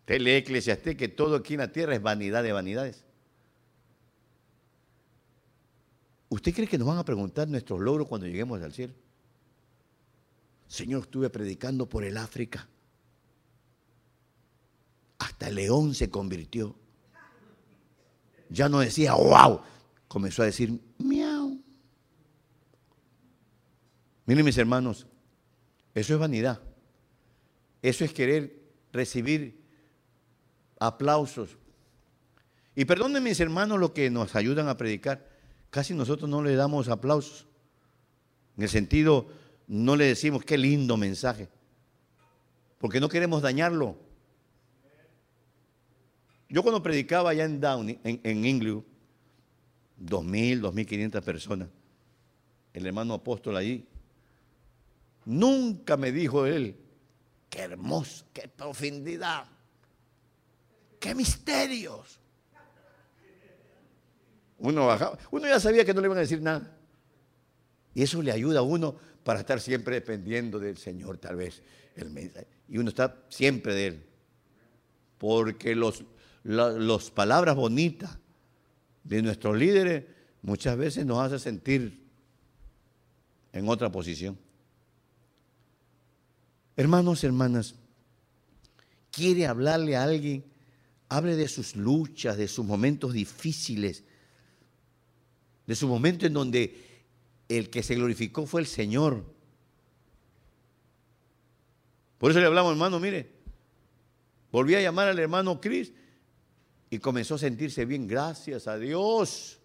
Usted lee Eclesiastés que todo aquí en la tierra es vanidad de vanidades. ¿Usted cree que nos van a preguntar nuestros logros cuando lleguemos al cielo? Señor, estuve predicando por el África. Hasta el león se convirtió. Ya no decía, wow, comenzó a decir, miau. Miren mis hermanos, eso es vanidad. Eso es querer recibir aplausos. Y perdonen mis hermanos los que nos ayudan a predicar, casi nosotros no le damos aplausos. En el sentido, no le decimos qué lindo mensaje, porque no queremos dañarlo. Yo cuando predicaba allá en Downey, en, en Inglewood, dos mil, dos mil quinientas personas, el hermano apóstol allí, nunca me dijo él, qué hermoso, qué profundidad ¡Qué misterios! Uno bajaba, uno ya sabía que no le iban a decir nada. Y eso le ayuda a uno para estar siempre dependiendo del Señor, tal vez. El y uno está siempre de Él. Porque las los palabras bonitas de nuestros líderes muchas veces nos hace sentir en otra posición. Hermanos, hermanas, quiere hablarle a alguien Hable de sus luchas, de sus momentos difíciles, de su momento en donde el que se glorificó fue el Señor. Por eso le hablamos, hermano, mire, volví a llamar al hermano Cris y comenzó a sentirse bien, gracias a Dios.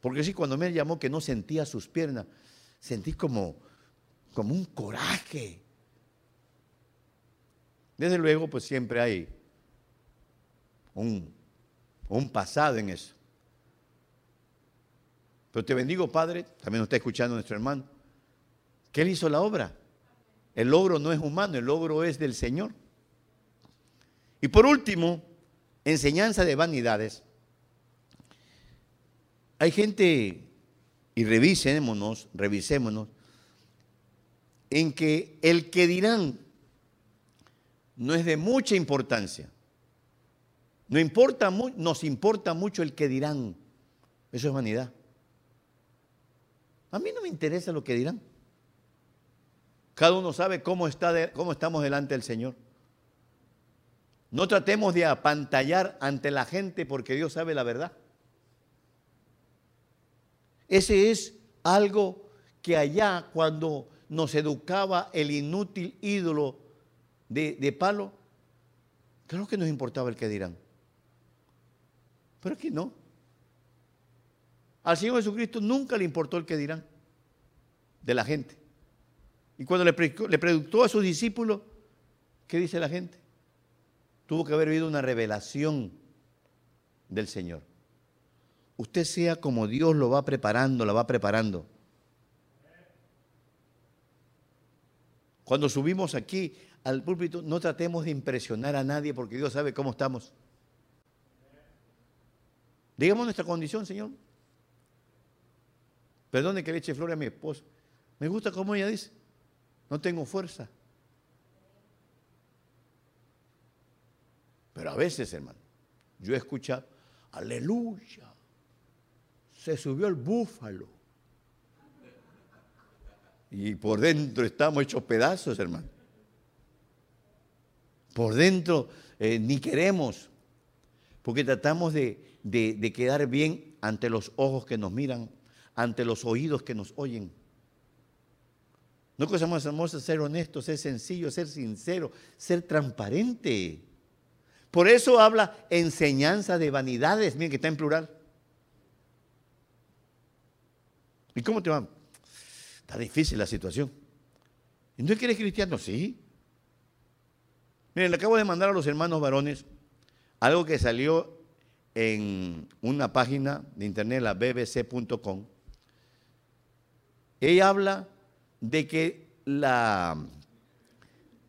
Porque sí, cuando me llamó que no sentía sus piernas, sentí como, como un coraje. Desde luego, pues siempre hay un, un pasado en eso. Pero te bendigo, Padre, también nos está escuchando nuestro hermano, que Él hizo la obra. El logro no es humano, el logro es del Señor. Y por último, enseñanza de vanidades. Hay gente, y revisémonos, revisémonos, en que el que dirán no es de mucha importancia. No importa, nos importa mucho el que dirán. Eso es vanidad. A mí no me interesa lo que dirán. Cada uno sabe cómo, está cómo estamos delante del Señor. No tratemos de apantallar ante la gente porque Dios sabe la verdad. Ese es algo que allá cuando nos educaba el inútil ídolo de, de palo, creo que nos importaba el que dirán. Pero aquí no. Al Señor Jesucristo nunca le importó el que dirán de la gente. Y cuando le, le preguntó a sus discípulos, ¿qué dice la gente? Tuvo que haber habido una revelación del Señor. Usted sea como Dios lo va preparando, la va preparando. Cuando subimos aquí al púlpito, no tratemos de impresionar a nadie porque Dios sabe cómo estamos. Digamos nuestra condición, Señor. Perdone que le eche flores a mi esposo. Me gusta como ella dice. No tengo fuerza. Pero a veces, hermano, yo he escuchado, aleluya, se subió el búfalo. Y por dentro estamos hechos pedazos, hermano. Por dentro eh, ni queremos, porque tratamos de, de quedar bien ante los ojos que nos miran, ante los oídos que nos oyen. No cosa más ser honesto, ser sencillo, ser sincero, ser transparente. Por eso habla enseñanza de vanidades, miren que está en plural. ¿Y cómo te va? Está difícil la situación. ¿Y no eres cristiano? Sí. Miren, le acabo de mandar a los hermanos varones algo que salió en una página de internet, la bbc.com. Ella habla de que la,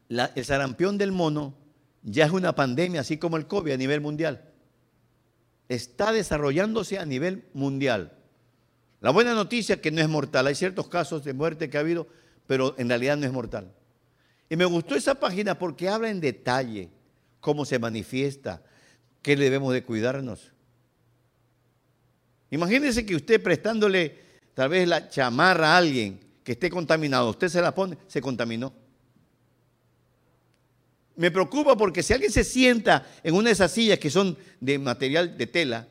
el sarampión del mono ya es una pandemia, así como el COVID a nivel mundial. Está desarrollándose a nivel mundial. La buena noticia es que no es mortal. Hay ciertos casos de muerte que ha habido, pero en realidad no es mortal. Y me gustó esa página porque habla en detalle cómo se manifiesta, qué debemos de cuidarnos. Imagínense que usted prestándole tal vez la chamarra a alguien que esté contaminado, usted se la pone, se contaminó. Me preocupa porque si alguien se sienta en una de esas sillas que son de material de tela,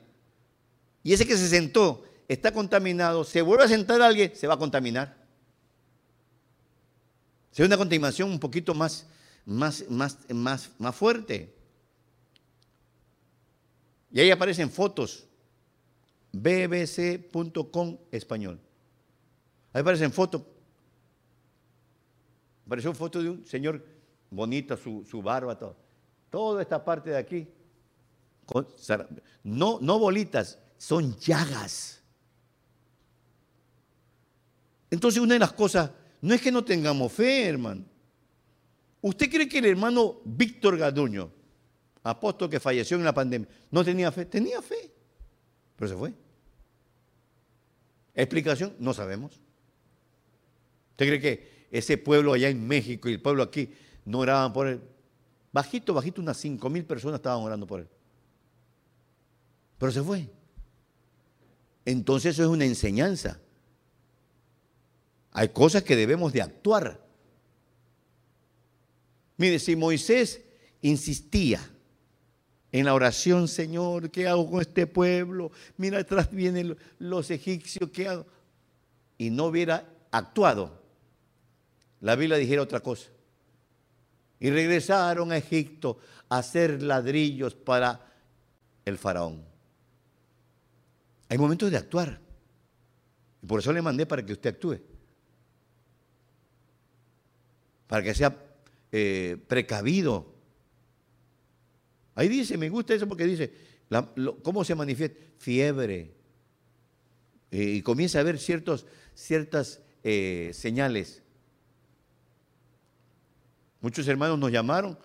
y ese que se sentó está contaminado, se vuelve a sentar alguien, se va a contaminar. Se una contaminación un poquito más, más, más, más, más fuerte. Y ahí aparecen fotos. bbc.com español. Ahí aparecen fotos. Apareció foto de un señor bonito, su, su barba, todo. Toda esta parte de aquí. no, no bolitas, son llagas. Entonces una de las cosas, no es que no tengamos fe, hermano. ¿Usted cree que el hermano Víctor Gaduño, apóstol que falleció en la pandemia, no tenía fe? Tenía fe, pero se fue. ¿Explicación? No sabemos. ¿Usted cree que ese pueblo allá en México y el pueblo aquí no oraban por él? Bajito, bajito, unas cinco mil personas estaban orando por él. Pero se fue. Entonces eso es una enseñanza. Hay cosas que debemos de actuar. Mire, si Moisés insistía en la oración, Señor, ¿qué hago con este pueblo? Mira, atrás vienen los egipcios, ¿qué hago? Y no hubiera actuado, la Biblia dijera otra cosa. Y regresaron a Egipto a hacer ladrillos para el faraón. Hay momentos de actuar. Y por eso le mandé para que usted actúe. Para que sea eh, precavido. Ahí dice, me gusta eso porque dice, ¿cómo se manifiesta? Fiebre. Y comienza a ver ciertos, ciertas eh, señales. Muchos hermanos nos llamaron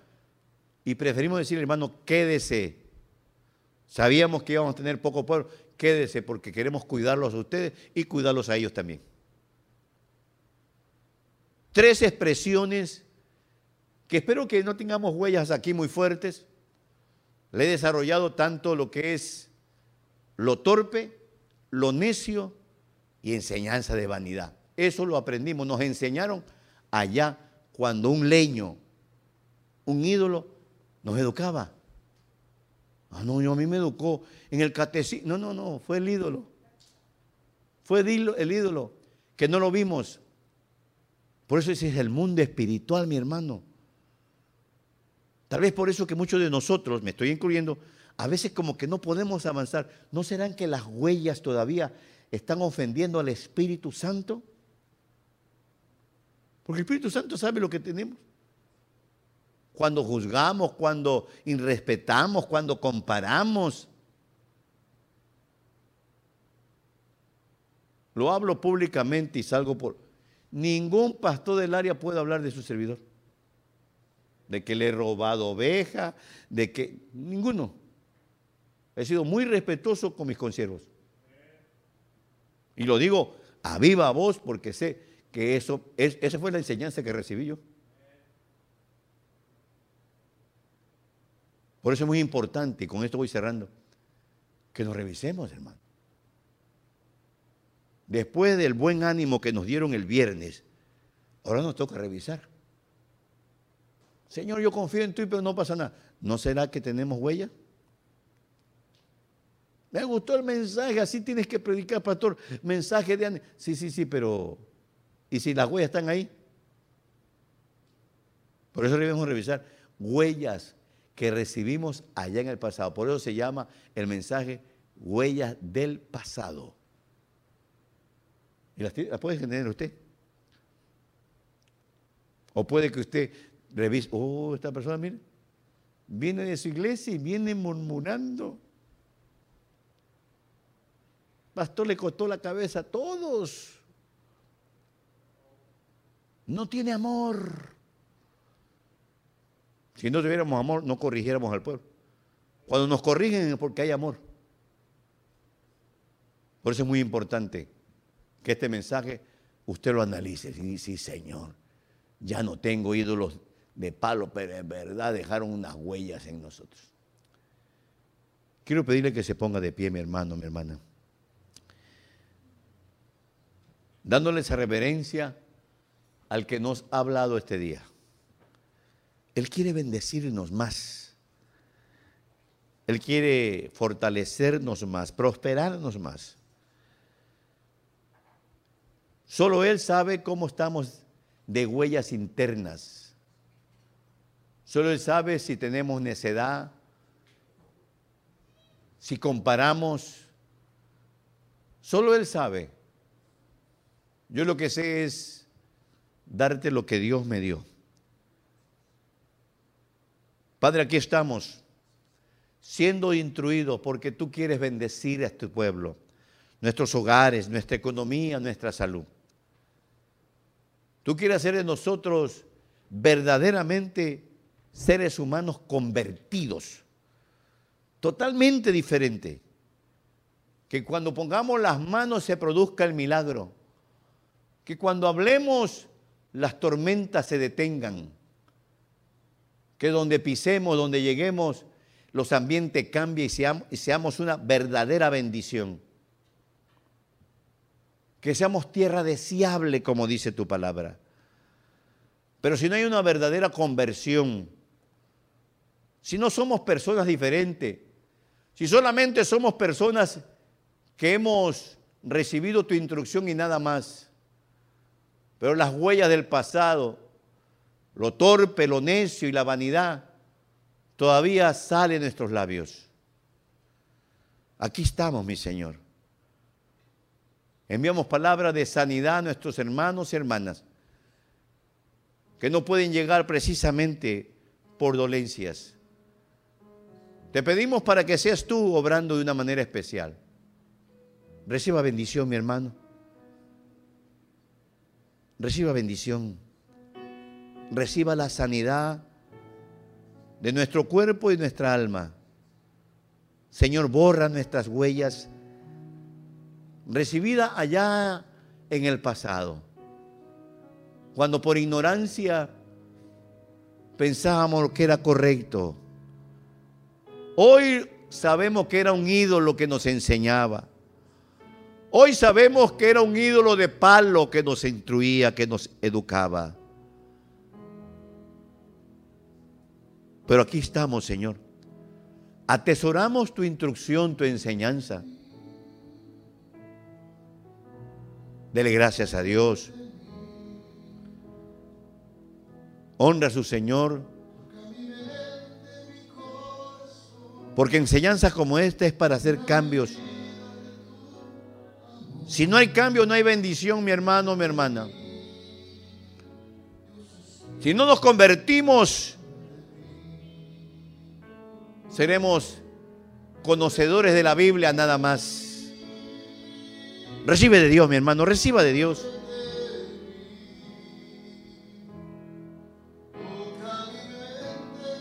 y preferimos decir, hermano, quédese. Sabíamos que íbamos a tener poco pueblo, quédese porque queremos cuidarlos a ustedes y cuidarlos a ellos también. Tres expresiones que espero que no tengamos huellas aquí muy fuertes. Le he desarrollado tanto lo que es lo torpe, lo necio y enseñanza de vanidad. Eso lo aprendimos, nos enseñaron allá cuando un leño, un ídolo, nos educaba. Ah, no, yo a mí me educó en el catecismo. No, no, no, fue el ídolo. Fue el ídolo que no lo vimos. Por eso ese es el mundo espiritual, mi hermano. Tal vez por eso que muchos de nosotros, me estoy incluyendo, a veces como que no podemos avanzar. ¿No serán que las huellas todavía están ofendiendo al Espíritu Santo? Porque el Espíritu Santo sabe lo que tenemos cuando juzgamos, cuando irrespetamos, cuando comparamos. Lo hablo públicamente y salgo por... Ningún pastor del área puede hablar de su servidor. De que le he robado oveja, de que... Ninguno. He sido muy respetuoso con mis consiervos. Y lo digo a viva voz porque sé que eso, es, esa fue la enseñanza que recibí yo. Por eso es muy importante, y con esto voy cerrando, que nos revisemos, hermano. Después del buen ánimo que nos dieron el viernes, ahora nos toca revisar. Señor, yo confío en ti, pero no pasa nada. ¿No será que tenemos huella? Me gustó el mensaje, así tienes que predicar, pastor. Mensaje de ánimo. Sí, sí, sí, pero ¿y si las huellas están ahí? Por eso debemos revisar huellas que recibimos allá en el pasado. Por eso se llama el mensaje huellas del pasado. ¿Y las, puede tener usted? O puede que usted revise, oh, esta persona, mire, viene de su iglesia y viene murmurando. Pastor le costó la cabeza a todos. No tiene amor. Si no tuviéramos amor, no corrigiéramos al pueblo. Cuando nos corrigen es porque hay amor. Por eso es muy importante que este mensaje usted lo analice. Sí, sí, Señor, ya no tengo ídolos de palo, pero en verdad dejaron unas huellas en nosotros. Quiero pedirle que se ponga de pie, mi hermano, mi hermana. Dándole esa reverencia al que nos ha hablado este día. Él quiere bendecirnos más. Él quiere fortalecernos más, prosperarnos más. Solo Él sabe cómo estamos de huellas internas. Solo Él sabe si tenemos necedad, si comparamos. Solo Él sabe. Yo lo que sé es darte lo que Dios me dio. Padre, aquí estamos siendo instruidos porque tú quieres bendecir a tu pueblo, nuestros hogares, nuestra economía, nuestra salud. Tú quieres hacer de nosotros verdaderamente seres humanos convertidos, totalmente diferente. Que cuando pongamos las manos se produzca el milagro. Que cuando hablemos las tormentas se detengan que donde pisemos, donde lleguemos, los ambientes cambien y seamos, una verdadera bendición. Que seamos tierra deseable, como dice tu palabra. Pero si no hay una verdadera conversión, si no somos personas diferentes, si solamente somos personas que hemos recibido tu instrucción y nada más, pero las huellas del pasado lo torpe, lo necio y la vanidad todavía sale de nuestros labios. Aquí estamos, mi Señor. Enviamos palabras de sanidad a nuestros hermanos y hermanas que no pueden llegar precisamente por dolencias. Te pedimos para que seas tú obrando de una manera especial. Reciba bendición, mi hermano. Reciba bendición. Reciba la sanidad de nuestro cuerpo y nuestra alma. Señor, borra nuestras huellas recibidas allá en el pasado. Cuando por ignorancia pensábamos que era correcto. Hoy sabemos que era un ídolo que nos enseñaba. Hoy sabemos que era un ídolo de palo que nos instruía, que nos educaba. Pero aquí estamos, Señor. Atesoramos tu instrucción, tu enseñanza. Dele gracias a Dios. Honra a su Señor. Porque enseñanzas como esta es para hacer cambios. Si no hay cambio, no hay bendición, mi hermano, mi hermana. Si no nos convertimos, seremos conocedores de la Biblia nada más. Recibe de Dios, mi hermano, reciba de Dios.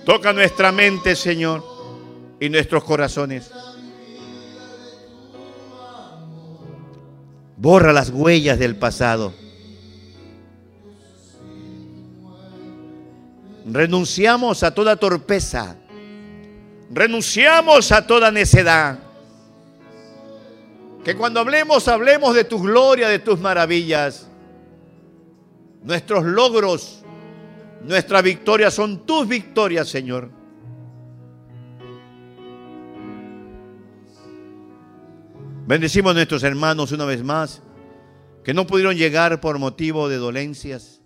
Toca nuestra mente, Señor, y nuestros corazones. Borra las huellas del pasado. Renunciamos a toda torpeza. Renunciamos a toda necedad. Que cuando hablemos, hablemos de tu gloria, de tus maravillas. Nuestros logros, nuestra victoria son tus victorias, Señor. Bendecimos a nuestros hermanos una vez más que no pudieron llegar por motivo de dolencias.